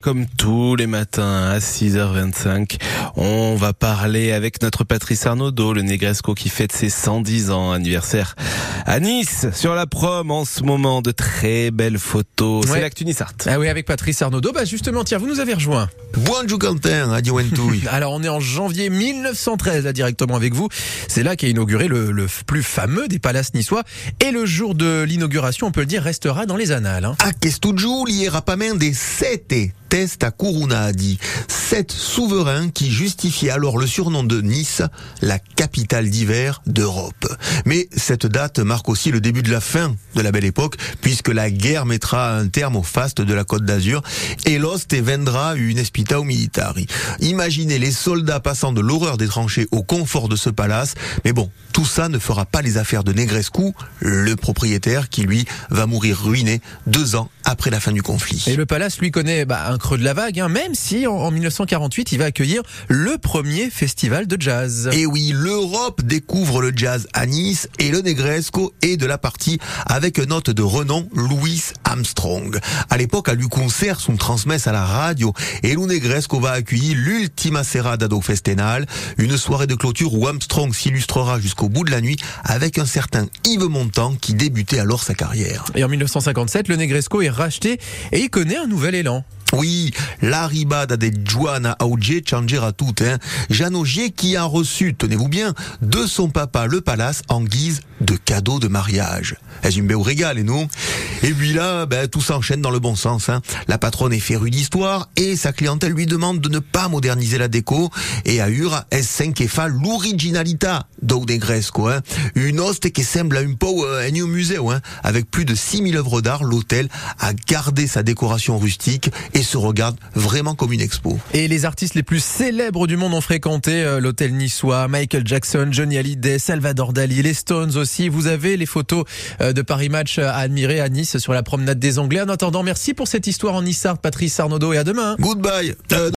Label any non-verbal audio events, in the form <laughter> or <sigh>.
Comme tous les matins à 6h25, on va parler avec notre Patrice Arnaudot, le Negresco qui fête ses 110 ans anniversaire à Nice, sur la prom en ce moment, de très belles photos. C'est l'actu Nissart. Ah oui, avec Patrice Arnaudot. Bah justement, tiens, vous nous avez rejoint. Bonjour Quentin, adieu Wentouille. <laughs> Alors on est en janvier 1913 là directement avec vous. C'est là qu'a inauguré le, le plus fameux des palaces niçois. Et le jour de l'inauguration, on peut le dire, restera dans les annales. hein. A questo giuli era des sette testa curunadi, sept souverains qui justifiaient alors le surnom de Nice, la capitale d'hiver d'Europe. Mais cette date marque aussi le début de la fin de la belle époque, puisque la guerre mettra un terme au faste de la Côte d'Azur, et l'oste vendra une espitao militari. Imaginez les soldats passant de l'horreur des tranchées au confort de ce palace, mais bon, tout ça ne fera pas les affaires de Negrescu, le propriétaire qui lui va mourir ruiné deux ans après la fin du conflit. Et le palace lui connaît bah, un creux de la vague, hein, même si en, en 1948 il va accueillir le premier festival de jazz. Et oui, l'Europe découvre le jazz à Nice et le Negresco est de la partie avec une note de renom Louis Armstrong. À l'époque, à lui concert sont transmesses à la radio et le Negresco va accueillir l'ultima serata do festenal, une soirée de clôture où Armstrong s'illustrera jusqu'au bout de la nuit avec un certain Yves Montand qui débutait alors sa carrière. Et en 1957, le Negresco est racheté et il connaît un nouvel élan. Oui, l'arribada de Juana Auger changera tout. Hein. Jeanne Augier qui a reçu, tenez-vous bien, de son papa le palace en guise de cadeau de mariage. Elle une belle régal, et non Et puis là, ben, tout s'enchaîne dans le bon sens. Hein. La patronne est férue d'histoire et sa clientèle lui demande de ne pas moderniser la déco. Et à Ur, elle s'inquiéfa l'originalita do Negresco. Hein. Une hoste qui semble à un peu euh, un musée. Hein. Avec plus de 6000 œuvres d'art, l'hôtel a gardé sa décoration rustique se regarde vraiment comme une expo. Et les artistes les plus célèbres du monde ont fréquenté euh, l'hôtel niçois. Michael Jackson, Johnny Hallyday, Salvador Dali, les Stones aussi. Vous avez les photos euh, de Paris Match à admirer à Nice sur la promenade des Anglais. En attendant, merci pour cette histoire en Nissart, Patrice Arnaudot, et à demain. Goodbye. Euh,